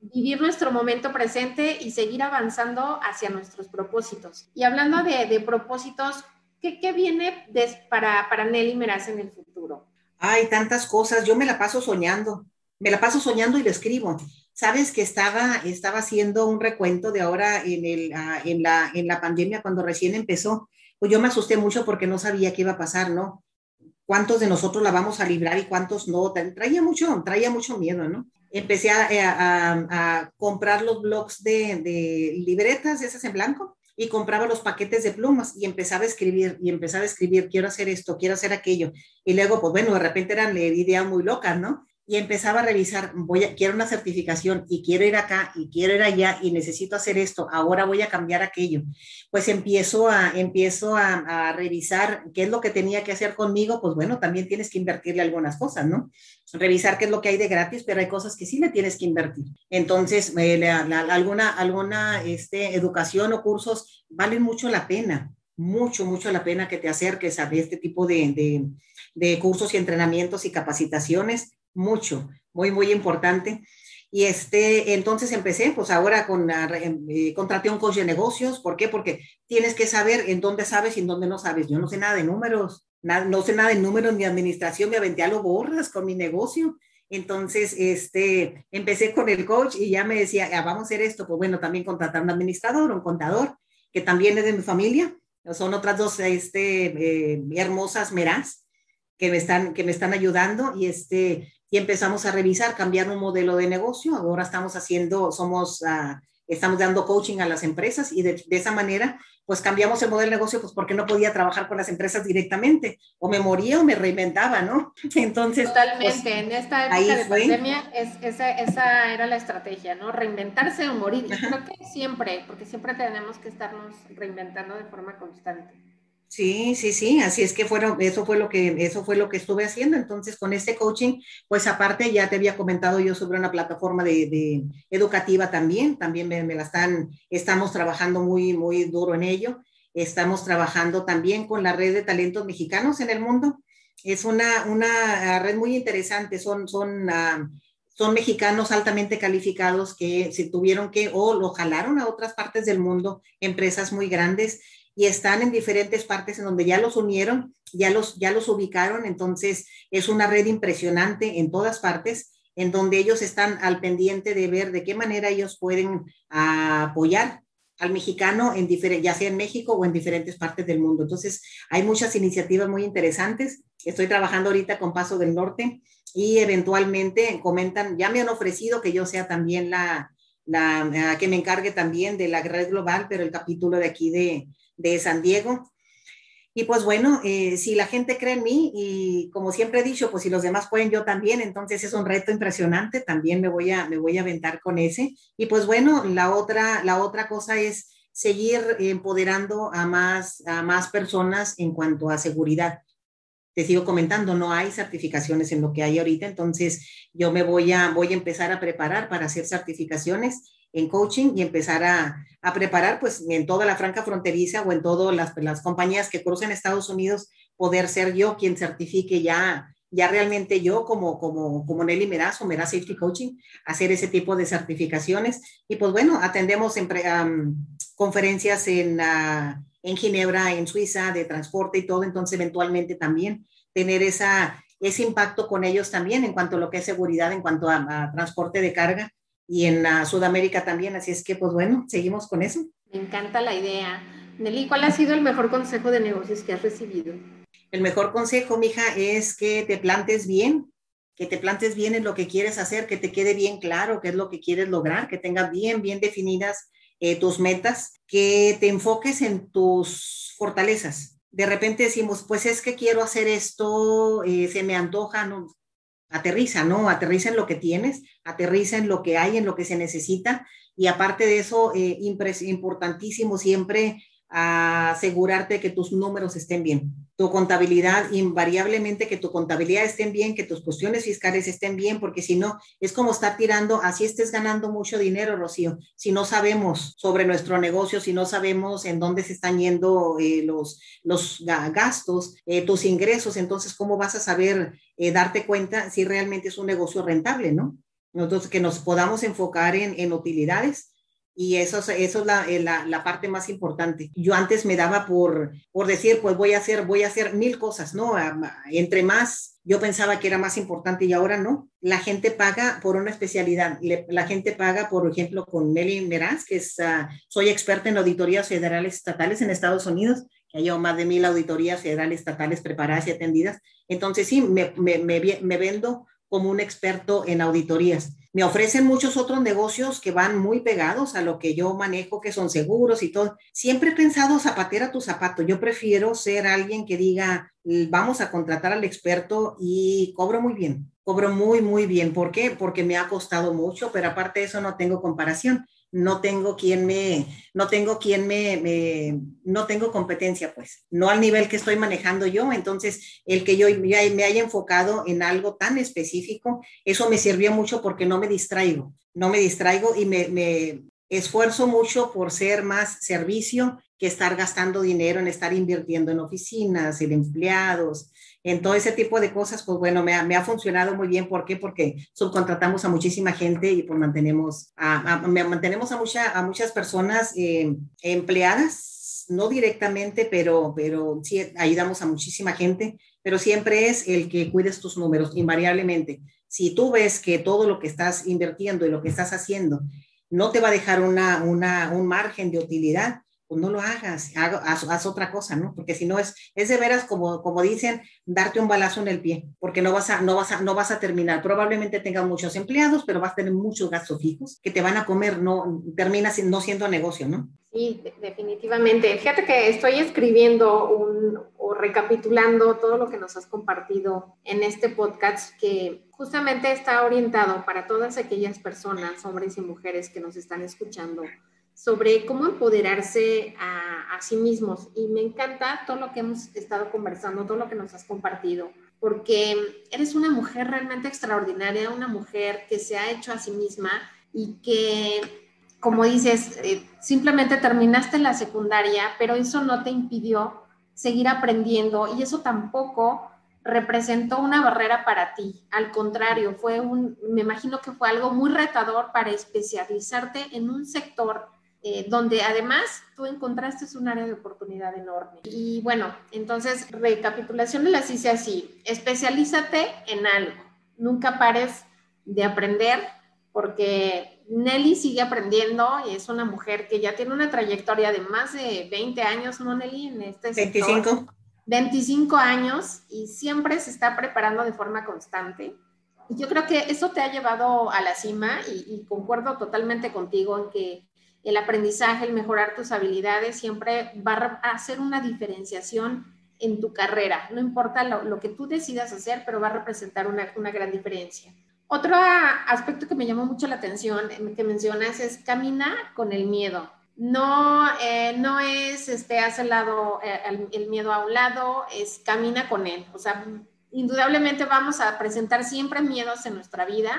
vivir nuestro momento presente y seguir avanzando hacia nuestros propósitos. Y hablando de, propósitos, ¿qué, ¿qué, viene para, para Nelly Meraz en el futuro? Hay tantas cosas, yo me la paso soñando, me la paso soñando y lo escribo. Sabes que estaba, estaba haciendo un recuento de ahora en, el, ah, en, la, en la pandemia cuando recién empezó, pues yo me asusté mucho porque no sabía qué iba a pasar, ¿no? cuántos de nosotros la vamos a librar y cuántos no. Traía mucho, traía mucho miedo, ¿no? Empecé a, a, comprar los blogs de, de, libretas, esas en blanco, y compraba los paquetes de plumas y empezaba a escribir y empezaba a escribir, quiero hacer esto, quiero hacer aquello. Y luego, pues bueno, de repente eran ideas muy locas, ¿no? Y empezaba a revisar, voy a, quiero una certificación y quiero ir acá y quiero ir allá y necesito hacer esto, ahora voy a cambiar aquello. Pues empiezo a, empiezo a, revisar qué es lo que tenía que hacer conmigo, pues bueno, también tienes que invertirle algunas cosas, ¿no? Revisar qué es lo que hay de gratis, pero hay cosas que sí le tienes que invertir. Entonces, eh, alguna, alguna este, educación o cursos valen mucho la pena mucho, mucho la pena que te acerques a este tipo de, de, cursos y entrenamientos y capacitaciones mucho, muy, muy importante. Y este, entonces empecé, pues ahora con eh, contraté un coach de negocios. ¿Por qué? Porque tienes que saber en dónde sabes y en dónde no sabes. Yo no sé nada de números, no sé nada de números ni administración, me aventé a lo borras con mi negocio. Entonces, este, empecé con el coach y ya me decía, ah, vamos a hacer esto. Pues bueno, también contratar un administrador, un contador, que también es de mi familia. Son otras dos este, eh, hermosas meras que me están, que me están ayudando y este, y empezamos a revisar, cambiar un modelo de negocio. Ahora estamos haciendo, somos, uh, estamos dando coaching a las empresas y de, de, esa manera, pues cambiamos el modelo de negocio, pues porque no podía trabajar con las empresas directamente, o me moría o me reinventaba, ¿no? Entonces. Totalmente, pues, en esta época de pandemia, es, esa, esa, era la estrategia, ¿no? Reinventarse o morir. Y creo que siempre, porque siempre tenemos que estarnos reinventando de forma constante. Sí, sí, sí, así es que fueron, eso fue lo que, eso fue lo que estuve haciendo. Entonces, con este coaching, pues aparte ya te había comentado yo sobre una plataforma de, educativa también, también me, la están, estamos trabajando muy, muy duro en ello. Estamos trabajando también con la red de talentos mexicanos en el mundo. Es una, una red muy interesante, son, son, uh, son mexicanos altamente calificados que se tuvieron que, o lo jalaron a otras partes del mundo, empresas muy grandes y están en diferentes partes en donde ya los unieron, ya los, ya los ubicaron, entonces es una red impresionante en todas partes, en donde ellos están al pendiente de ver de qué manera ellos pueden apoyar al mexicano, en ya sea en México o en diferentes partes del mundo. Entonces, hay muchas iniciativas muy interesantes. Estoy trabajando ahorita con Paso del Norte y eventualmente comentan, ya me han ofrecido que yo sea también la, la que me encargue también de la red global, pero el capítulo de aquí de, de San Diego. Y pues bueno, eh, si la gente cree en mí y como siempre he dicho, pues si los demás pueden, yo también, entonces es un reto impresionante, también me voy a, me voy a aventar con ese. Y pues bueno, la otra, la otra cosa es seguir empoderando a más, a más personas en cuanto a seguridad. Te sigo comentando, no hay certificaciones en lo que hay ahorita, entonces yo me voy a, voy a empezar a preparar para hacer certificaciones en coaching y empezar a, a, preparar, pues en toda la franca fronteriza o en todas las, las compañías que crucen Estados Unidos, poder ser yo quien certifique ya, ya realmente yo como, como, como Nelly Meraz o Meraz Safety Coaching, hacer ese tipo de certificaciones. Y pues bueno, atendemos en, conferencias en, uh, en Ginebra, en Suiza, de transporte y todo, entonces eventualmente también tener esa, ese impacto con ellos también en cuanto a lo que es seguridad, en cuanto a, a transporte de carga y en Sudamérica también. Así es que, pues bueno, seguimos con eso. Me encanta la idea. Nelly, ¿cuál ha sido el mejor consejo de negocios que has recibido? El mejor consejo, mija, es que te plantes bien, que te plantes bien en lo que quieres hacer, que te quede bien claro qué es lo que quieres lograr, que tengas bien, bien definidas eh, tus metas, que te enfoques en tus fortalezas. De repente decimos, pues es que quiero hacer esto, eh, se me antoja, no, aterriza, ¿no? Aterriza en lo que tienes, aterriza en lo que hay, en lo que se necesita. Y aparte de eso, eh, importantísimo siempre asegurarte que tus números estén bien. Tu contabilidad, invariablemente que tu contabilidad estén bien, que tus cuestiones fiscales estén bien, porque si no, es como estar tirando, así estés ganando mucho dinero, Rocío, si no sabemos sobre nuestro negocio, si no sabemos en dónde se están yendo eh, los, los gastos, eh, tus ingresos, entonces, ¿cómo vas a saber eh, darte cuenta si realmente es un negocio rentable, ¿no? Entonces, que nos podamos enfocar en, en utilidades y eso, eso es eh, la, la, parte más importante. Yo antes me daba por, por decir, pues voy a hacer, voy a hacer mil cosas, ¿no? Entre más, yo pensaba que era más importante y ahora no. La gente paga por una especialidad. la gente paga, por ejemplo, con Nelly Meraz, que es, ah, soy experta en auditorías federales estatales en Estados Unidos, que hay más de mil auditorías federales estatales preparadas y atendidas. Entonces, sí, me, me vendo como un experto en auditorías. Me ofrecen muchos otros negocios que van muy pegados a lo que yo manejo, que son seguros y todo. Siempre he pensado zapatera tu zapato. Yo prefiero ser alguien que diga, vamos a contratar al experto y cobro muy bien. Cobro muy, muy bien. ¿Por qué? Porque me ha costado mucho, pero aparte de eso no tengo comparación no tengo quien me, no tengo quien me, no tengo competencia, pues, no al nivel que estoy manejando yo. Entonces, el que yo me haya enfocado en algo tan específico, eso me sirvió mucho porque no me distraigo, no me distraigo y me, me esfuerzo mucho por ser más servicio que estar gastando dinero en estar invirtiendo en oficinas, en empleados, en todo ese tipo de cosas, pues bueno, me ha, funcionado muy bien. ¿Por qué? Porque subcontratamos a muchísima gente y pues mantenemos a, mantenemos a, mucha, a muchas personas eh, empleadas, no directamente, pero, pero sí ayudamos a muchísima gente, pero siempre es el que cuides tus números, invariablemente. Si tú ves que todo lo que estás invirtiendo y lo que estás haciendo no te va a dejar una, una, un margen de utilidad, pues no lo hagas, haz, otra cosa, ¿no? Porque si no es, es de veras como, como dicen, darte un balazo en el pie, porque no vas a, no vas a, no vas a terminar. Probablemente tengas muchos empleados, pero vas a tener muchos gastos fijos que te van a comer, no, termina no siendo negocio, ¿no? Sí, definitivamente. Fíjate que estoy escribiendo o recapitulando todo lo que nos has compartido en este podcast que justamente está orientado para todas aquellas personas, hombres y mujeres que nos están escuchando sobre cómo empoderarse a, sí mismos. Y me encanta todo lo que hemos estado conversando, todo lo que nos has compartido, porque eres una mujer realmente extraordinaria, una mujer que se ha hecho a sí misma y que, como dices, eh, simplemente terminaste la secundaria, pero eso no te impidió seguir aprendiendo y eso tampoco representó una barrera para ti. Al contrario, fue un, me imagino que fue algo muy retador para especializarte en un sector eh, donde además tú encontraste un área de oportunidad enorme. Y bueno, entonces, recapitulación las hice así, especialízate en algo, nunca pares de aprender porque Nelly sigue aprendiendo y es una mujer que ya tiene una trayectoria de más de 20 años, ¿no, Nelly? En este 25. 25 años y siempre se está preparando de forma constante. Y yo creo que eso te ha llevado a la cima y, y concuerdo totalmente contigo en que el aprendizaje, el mejorar tus habilidades siempre va a hacer una diferenciación en tu carrera. No importa lo, que tú decidas hacer, pero va a representar una, gran diferencia. Otro aspecto que me llamó mucho la atención eh, que mencionas es camina con el miedo. No, eh, no es este, el, lado, eh, el, el miedo a un lado, es camina con él. O sea, indudablemente vamos a presentar siempre miedos en nuestra vida,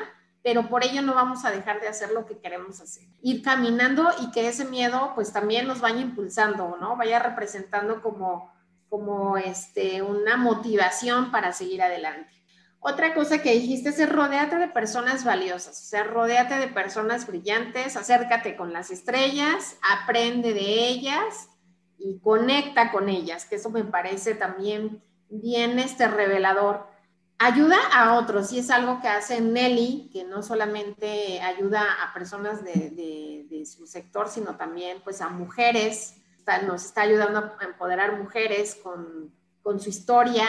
pero por ello no vamos a dejar de hacer lo que queremos hacer. Ir caminando y que ese miedo pues también nos vaya impulsando, ¿no? Vaya representando como, como este, una motivación para seguir adelante. Otra cosa que dijiste es rodeate de personas valiosas, o sea, rodeate de personas brillantes, acércate con las estrellas, aprende de ellas y conecta con ellas, que eso me parece también bien este revelador ayuda a otros y es algo que hace Nelly, que no solamente ayuda a personas de, su sector, sino también pues a mujeres, nos está ayudando a empoderar mujeres con, con, su historia,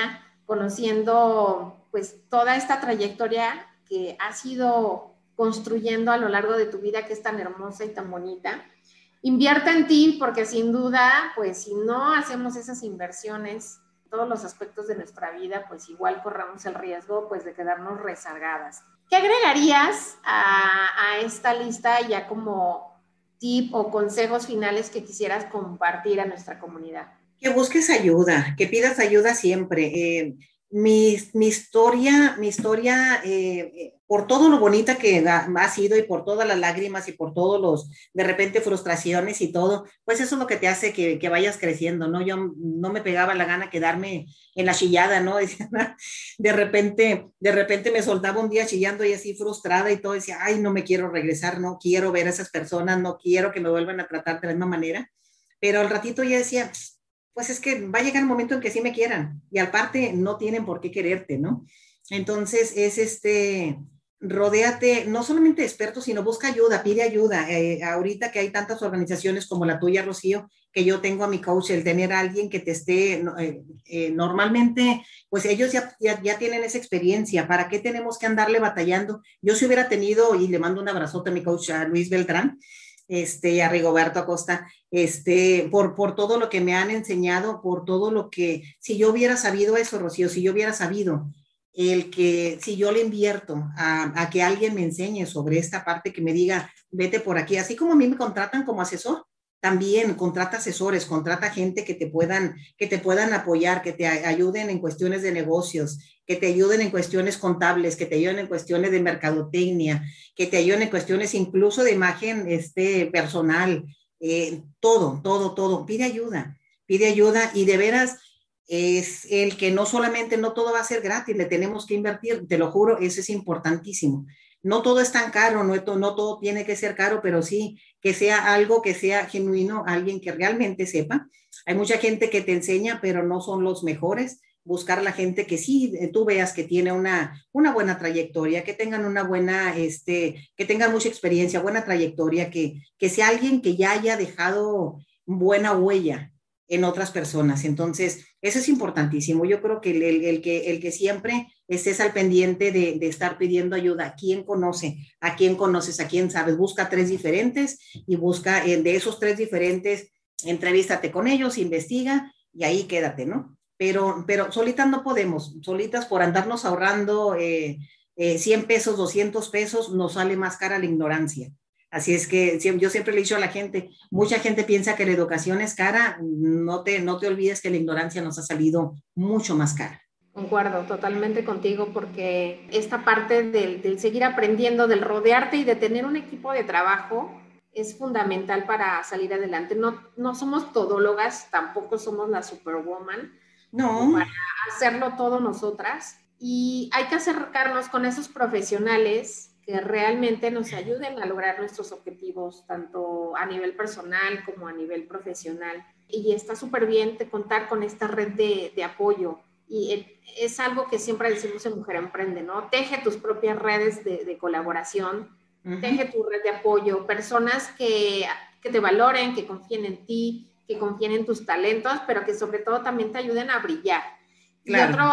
conociendo pues toda esta trayectoria que ha sido construyendo a lo largo de tu vida que es tan hermosa y tan bonita. Invierte en ti porque sin duda, pues si no hacemos esas inversiones, todos los aspectos de nuestra vida, pues igual corramos el riesgo pues de quedarnos rezagadas. ¿Qué agregarías a, esta lista ya como tip o consejos finales que quisieras compartir a nuestra comunidad? Que busques ayuda, que pidas ayuda siempre. Eh, mi, mi, historia, mi historia, eh, por todo lo bonita que ha, sido y por todas las lágrimas y por todos los, de repente, frustraciones y todo, pues eso es lo que te hace que, que vayas creciendo, ¿no? Yo no me pegaba la gana quedarme en la chillada, ¿no? De repente, de repente me soltaba un día chillando y así frustrada y todo, decía, ay, no me quiero regresar, no quiero ver a esas personas, no quiero que me vuelvan a tratar de la misma manera. Pero al ratito ya decía, pues es que va a llegar un momento en que sí me quieran y aparte no tienen por qué quererte, ¿no? Entonces es este, rodéate no solamente de expertos, sino busca ayuda, pide ayuda. Eh, ahorita que hay tantas organizaciones como la tuya, Rocío, que yo tengo a mi coach, el tener a alguien que te esté, eh, eh, normalmente, pues ellos ya, ya, ya, tienen esa experiencia, ¿para qué tenemos que andarle batallando? Yo si hubiera tenido, y le mando un abrazote a mi coach, a Luis Beltrán, este, a Rigoberto Acosta, este, por, por todo lo que me han enseñado, por todo lo que, si yo hubiera sabido eso, Rocío, si yo hubiera sabido el que si yo le invierto a, a, que alguien me enseñe sobre esta parte, que me diga, vete por aquí, así como a mí me contratan como asesor, también contrata asesores, contrata gente que te puedan, que te puedan apoyar, que te ayuden en cuestiones de negocios, que te ayuden en cuestiones contables, que te ayuden en cuestiones de mercadotecnia, que te ayuden en cuestiones incluso de imagen este, personal, eh, todo, todo, todo. Pide ayuda, pide ayuda y de veras es el que no solamente no todo va a ser gratis, le tenemos que invertir, te lo juro, eso es importantísimo no todo es tan caro, no, no todo tiene que ser caro, pero sí que sea algo que sea genuino, alguien que realmente sepa. Hay mucha gente que te enseña, pero no son los mejores. Buscar la gente que sí eh, tú veas que tiene una, una buena trayectoria, que tengan una buena, este, que tengan mucha experiencia, buena trayectoria, que, que sea alguien que ya haya dejado buena huella en otras personas. Entonces, eso es importantísimo. Yo creo que el, que, siempre estés al pendiente de, estar pidiendo ayuda, a quién conoce, a quién conoces, a quién sabes, busca tres diferentes y busca eh, de esos tres diferentes, entrevístate con ellos, investiga y ahí quédate, ¿no? Pero, pero solitas no podemos, solitas por andarnos ahorrando 100 eh, eh, pesos, 200 pesos, nos sale más cara la ignorancia. Así es que yo siempre le he dicho a la gente, mucha gente piensa que la educación es cara, no te, no te olvides que la ignorancia nos ha salido mucho más cara. Concuerdo totalmente contigo porque esta parte del, seguir aprendiendo, del rodearte y de tener un equipo de trabajo es fundamental para salir adelante. No, no somos todólogas, tampoco somos la superwoman. No. Para hacerlo todo nosotras. Y hay que acercarnos con esos profesionales que realmente nos ayuden a lograr nuestros objetivos, tanto a nivel personal como a nivel profesional. Y está súper bien de contar con esta red de, de apoyo. Y es algo que siempre decimos en Mujer Emprende, ¿no? Teje tus propias redes de, de colaboración teje tu red de apoyo, personas que, que te valoren, que confíen en ti, que confíen en tus talentos, pero que sobre todo también te ayuden a brillar. Y otro,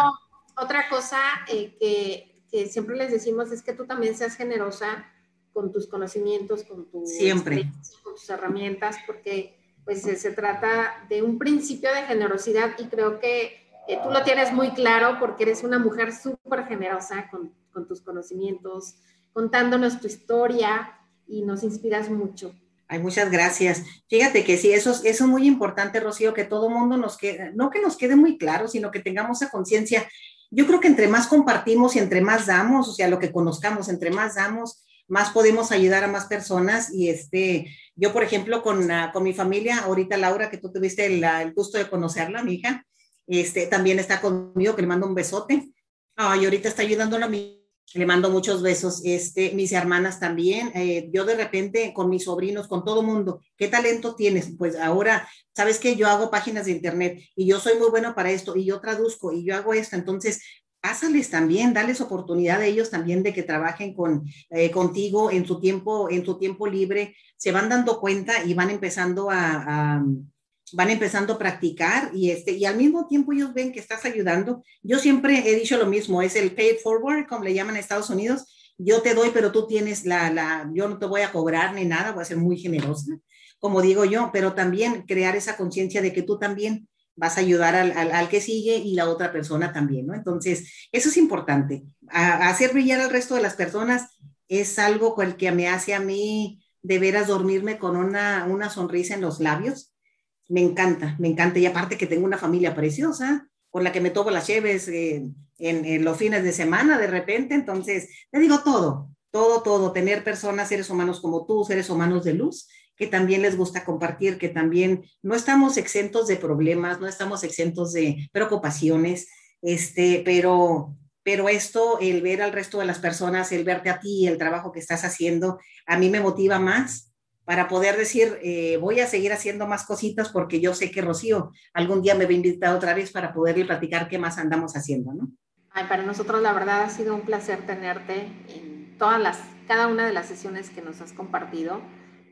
otra cosa eh, que, que, siempre les decimos es que tú también seas generosa con tus conocimientos, con, tu siempre. con tus herramientas, porque pues se, trata de un principio de generosidad y creo que eh, tú lo tienes muy claro porque eres una mujer súper generosa con, con tus conocimientos, contándonos tu historia y nos inspiras mucho. Ay, muchas gracias. Fíjate que sí, eso, eso es muy importante, Rocío, que todo mundo nos quede, no que nos quede muy claro, sino que tengamos esa conciencia. Yo creo que entre más compartimos y entre más damos, o sea, lo que conozcamos, entre más damos, más podemos ayudar a más personas. Y este, yo, por ejemplo, con, ah, con mi familia, ahorita Laura, que tú tuviste el, el, gusto de conocerla, mi hija, este, también está conmigo, que le mando un besote. Ay, ahorita está ayudándola a mi le mando muchos besos, este, mis hermanas también, eh, yo de repente con mis sobrinos, con todo mundo, ¿qué talento tienes? Pues ahora, ¿sabes que Yo hago páginas de internet y yo soy muy bueno para esto y yo traduzco y yo hago esto, entonces pásales también, dales oportunidad a ellos también de que trabajen con, eh, contigo en su tiempo, en su tiempo libre, se van dando cuenta y van empezando a van empezando a practicar y, este, y al mismo tiempo ellos ven que estás ayudando. Yo siempre he dicho lo mismo, es el pay forward, como le llaman en Estados Unidos. Yo te doy, pero tú tienes la, la, yo no te voy a cobrar ni nada, voy a ser muy generosa, como digo yo, pero también crear esa conciencia de que tú también vas a ayudar al, al, que sigue y la otra persona también, ¿no? Entonces, eso es importante. hacer brillar al resto de las personas es algo con que me hace a mí de veras dormirme con una, una sonrisa en los labios me encanta, me encanta. Y aparte que tengo una familia preciosa con la que me tomo las cheves eh, en, los fines de semana de repente. Entonces, te digo todo, todo, todo. Tener personas, seres humanos como tú, seres humanos de luz, que también les gusta compartir, que también no estamos exentos de problemas, no estamos exentos de preocupaciones, este, pero, pero esto, el ver al resto de las personas, el verte a ti, el trabajo que estás haciendo, a mí me motiva más para poder decir, eh, voy a seguir haciendo más cositas porque yo sé que Rocío algún día me va a invitar otra vez para poderle platicar qué más andamos haciendo, ¿no? Para nosotros la verdad ha sido un placer tenerte en todas las, cada una de las sesiones que nos has compartido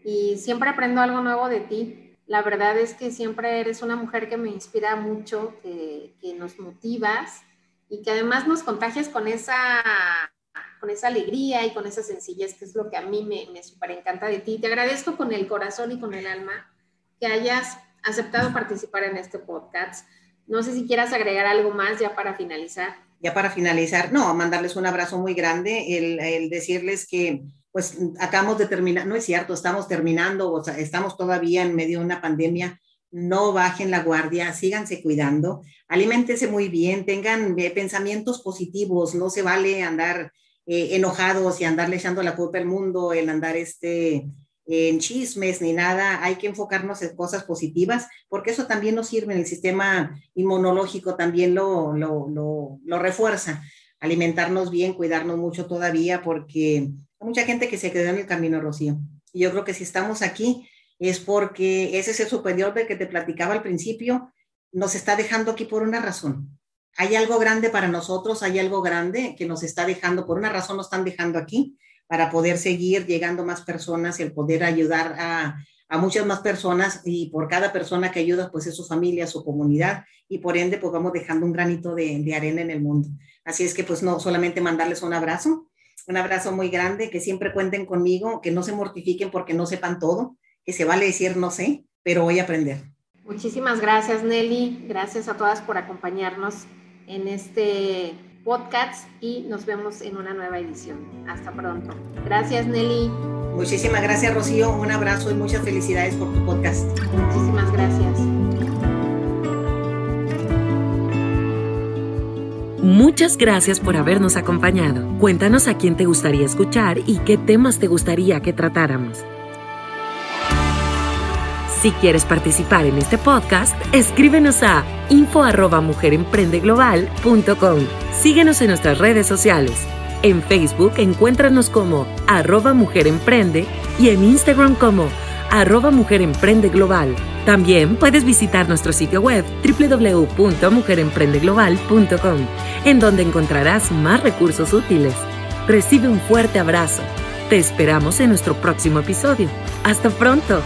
y siempre aprendo algo nuevo de ti. La verdad es que siempre eres una mujer que me inspira mucho, que nos motivas y que además nos contagias con esa con esa alegría y con esa sencillez, que es lo que a mí me, me súper encanta de ti. Te agradezco con el corazón y con el alma que hayas aceptado participar en este podcast. No sé si quieras agregar algo más ya para finalizar. Ya para finalizar, no, mandarles un abrazo muy grande, el, decirles que pues acabamos de terminar, no es cierto, estamos terminando, o estamos todavía en medio de una pandemia, no bajen la guardia, síganse cuidando, aliméntense muy bien, tengan eh, pensamientos positivos, no se vale andar eh, enojados y andarle echando la culpa al mundo, el andar este, en chismes ni nada, hay que enfocarnos en cosas positivas, porque eso también nos sirve en el sistema inmunológico, también lo, lo, lo, refuerza. Alimentarnos bien, cuidarnos mucho todavía, porque hay mucha gente que se quedó en el camino, Rocío. Y yo creo que si estamos aquí es porque ese ser superior del que te platicaba al principio nos está dejando aquí por una razón hay algo grande para nosotros, hay algo grande que nos está dejando, por una razón nos están dejando aquí, para poder seguir llegando más personas y el poder ayudar a, muchas más personas y por cada persona que ayuda, pues es su familia, su comunidad y por ende, pues vamos dejando un granito de, de arena en el mundo. Así es que pues no solamente mandarles un abrazo, un abrazo muy grande, que siempre cuenten conmigo, que no se mortifiquen porque no sepan todo, que se vale decir no sé, pero voy a aprender. Muchísimas gracias Nelly, gracias a todas por acompañarnos en este podcast y nos vemos en una nueva edición. Hasta pronto. Gracias Nelly. Muchísimas gracias Rocío, un abrazo y muchas felicidades por tu podcast. Muchísimas gracias. Muchas gracias por habernos acompañado. Cuéntanos a quién te gustaría escuchar y qué temas te gustaría que tratáramos. Si quieres participar en este podcast, escríbenos a info@mujeremprendeglobalcom Síguenos en nuestras redes sociales. En Facebook encuéntranos como arroba Mujer Emprende y en Instagram como arroba Mujer Emprende Global. También puedes visitar nuestro sitio web www.mujeremprendeglobalcom en donde encontrarás más recursos útiles. Recibe un fuerte abrazo Te esperamos en nuestro próximo episodio. Hasta pronto.